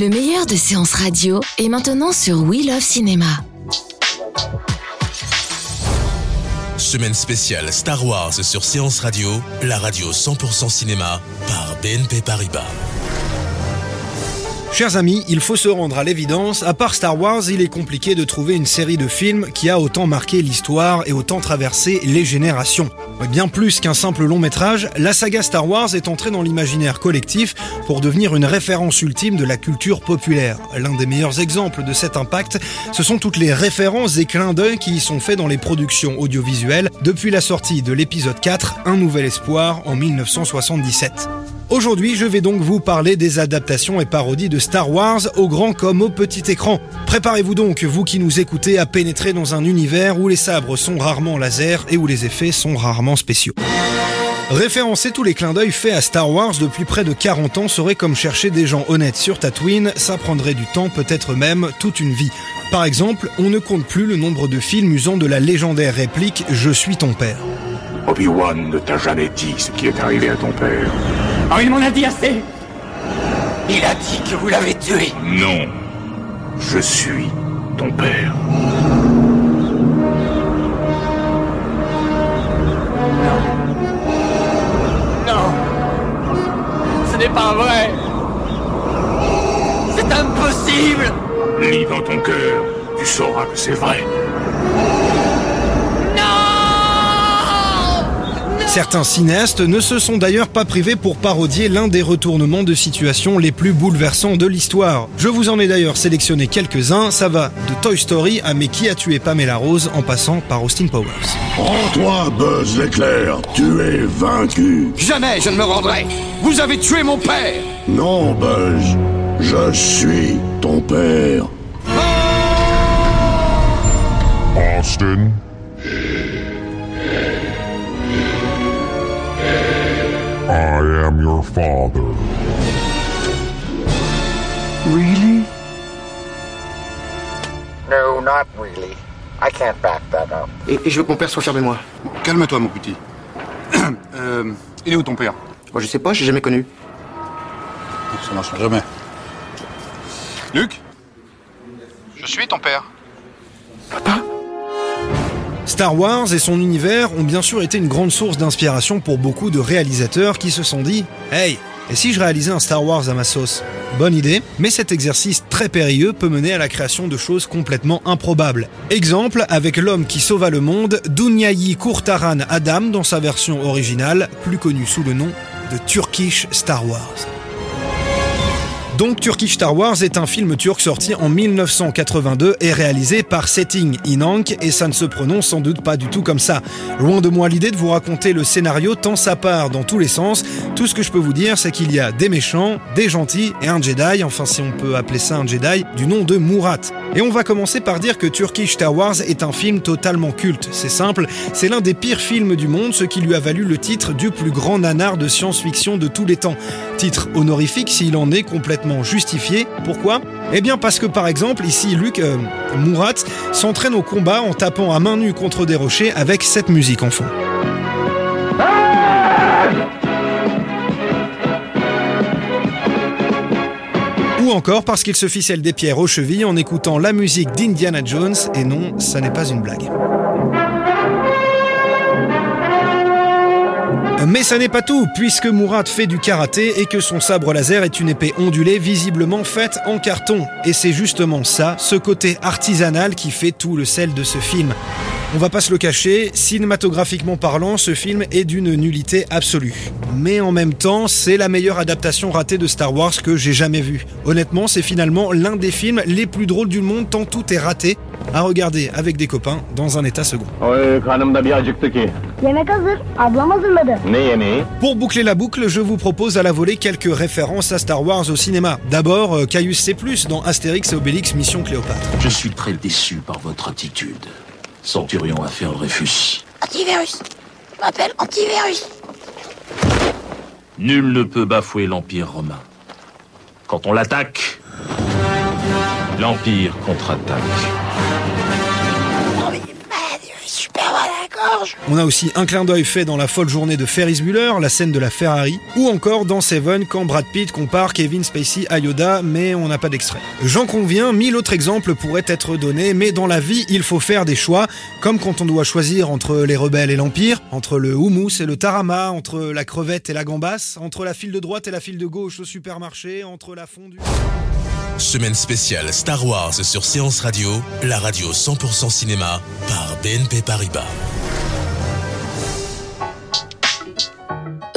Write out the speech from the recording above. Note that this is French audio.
Le meilleur de séances radio est maintenant sur We Love Cinéma. Semaine spéciale Star Wars sur Séance Radio, la radio 100% cinéma par BNP Paribas. Chers amis, il faut se rendre à l'évidence, à part Star Wars, il est compliqué de trouver une série de films qui a autant marqué l'histoire et autant traversé les générations. Bien plus qu'un simple long métrage, la saga Star Wars est entrée dans l'imaginaire collectif pour devenir une référence ultime de la culture populaire. L'un des meilleurs exemples de cet impact, ce sont toutes les références et clins d'œil qui y sont faits dans les productions audiovisuelles depuis la sortie de l'épisode 4, Un Nouvel Espoir, en 1977. Aujourd'hui, je vais donc vous parler des adaptations et parodies de Star Wars au grand comme au petit écran. Préparez-vous donc, vous qui nous écoutez, à pénétrer dans un univers où les sabres sont rarement laser et où les effets sont rarement spéciaux. Référencer tous les clins d'œil faits à Star Wars depuis près de 40 ans serait comme chercher des gens honnêtes sur Tatooine, ça prendrait du temps, peut-être même toute une vie. Par exemple, on ne compte plus le nombre de films usant de la légendaire réplique Je suis ton père. Obi-Wan ne t'a jamais dit ce qui est arrivé à ton père. Oh, il m'en a dit assez Il a dit que vous l'avez tué Non. Je suis ton père. Non Ce n'est pas vrai C'est impossible Lis dans ton cœur, tu sauras que c'est vrai. Certains cinéastes ne se sont d'ailleurs pas privés pour parodier l'un des retournements de situation les plus bouleversants de l'histoire. Je vous en ai d'ailleurs sélectionné quelques-uns, ça va de Toy Story à Mais qui a tué Pamela Rose en passant par Austin Powers. Rends-toi, Buzz l'éclair, tu es vaincu. Jamais je ne me rendrai Vous avez tué mon père Non, Buzz, je suis ton père. Austin? Am your father. Really? No, not really. I can't back that up. et, et je veux que mon père soit fier de moi. Calme-toi, mon petit. euh, il est où ton père? Moi je sais pas, j'ai jamais connu. Ça marchera jamais. Luc? Je suis ton père. Star Wars et son univers ont bien sûr été une grande source d'inspiration pour beaucoup de réalisateurs qui se sont dit Hey, et si je réalisais un Star Wars à ma sauce? Bonne idée, mais cet exercice très périlleux peut mener à la création de choses complètement improbables. Exemple avec l'homme qui sauva le monde, Dunyayi Kurtaran Adam dans sa version originale, plus connue sous le nom de Turkish Star Wars. Donc Turkish Star Wars est un film turc sorti en 1982 et réalisé par Setting Inank et ça ne se prononce sans doute pas du tout comme ça. Loin de moi l'idée de vous raconter le scénario tant ça part dans tous les sens. Tout ce que je peux vous dire c'est qu'il y a des méchants, des gentils et un Jedi, enfin si on peut appeler ça un Jedi, du nom de Murat. Et on va commencer par dire que Turkish Star Wars est un film totalement culte. C'est simple, c'est l'un des pires films du monde, ce qui lui a valu le titre du plus grand nanar de science-fiction de tous les temps. Titre honorifique s'il en est complètement justifié. Pourquoi? Eh bien parce que par exemple, ici Luc euh, Mourat s'entraîne au combat en tapant à main nue contre des rochers avec cette musique en fond. Ou encore parce qu'il se ficelle des pierres aux chevilles en écoutant la musique d'Indiana Jones, et non, ça n'est pas une blague. Mais ça n'est pas tout, puisque Mourad fait du karaté et que son sabre laser est une épée ondulée visiblement faite en carton. Et c'est justement ça, ce côté artisanal qui fait tout le sel de ce film. On va pas se le cacher, cinématographiquement parlant, ce film est d'une nullité absolue. Mais en même temps, c'est la meilleure adaptation ratée de Star Wars que j'ai jamais vue. Honnêtement, c'est finalement l'un des films les plus drôles du monde tant tout est raté à regarder avec des copains dans un état second. Pour boucler la boucle, je vous propose à la volée quelques références à Star Wars au cinéma. D'abord, euh, Caius C+, dans Astérix et Obélix Mission Cléopâtre. Je suis très déçu par votre attitude. Centurion affaire Dreyfus. Antivirus. Je m'appelle Antivirus. Nul ne peut bafouer l'Empire romain. Quand on l'attaque, l'Empire contre-attaque. On a aussi un clin d'œil fait dans la folle journée de Ferris Bueller, la scène de la Ferrari, ou encore dans Seven quand Brad Pitt compare Kevin Spacey à Yoda, mais on n'a pas d'extrait. J'en conviens, mille autres exemples pourraient être donnés, mais dans la vie, il faut faire des choix, comme quand on doit choisir entre les rebelles et l'Empire, entre le houmous et le tarama, entre la crevette et la gambasse, entre la file de droite et la file de gauche au supermarché, entre la fondue... Semaine spéciale Star Wars sur Séance Radio, la radio 100% cinéma par BNP Paribas.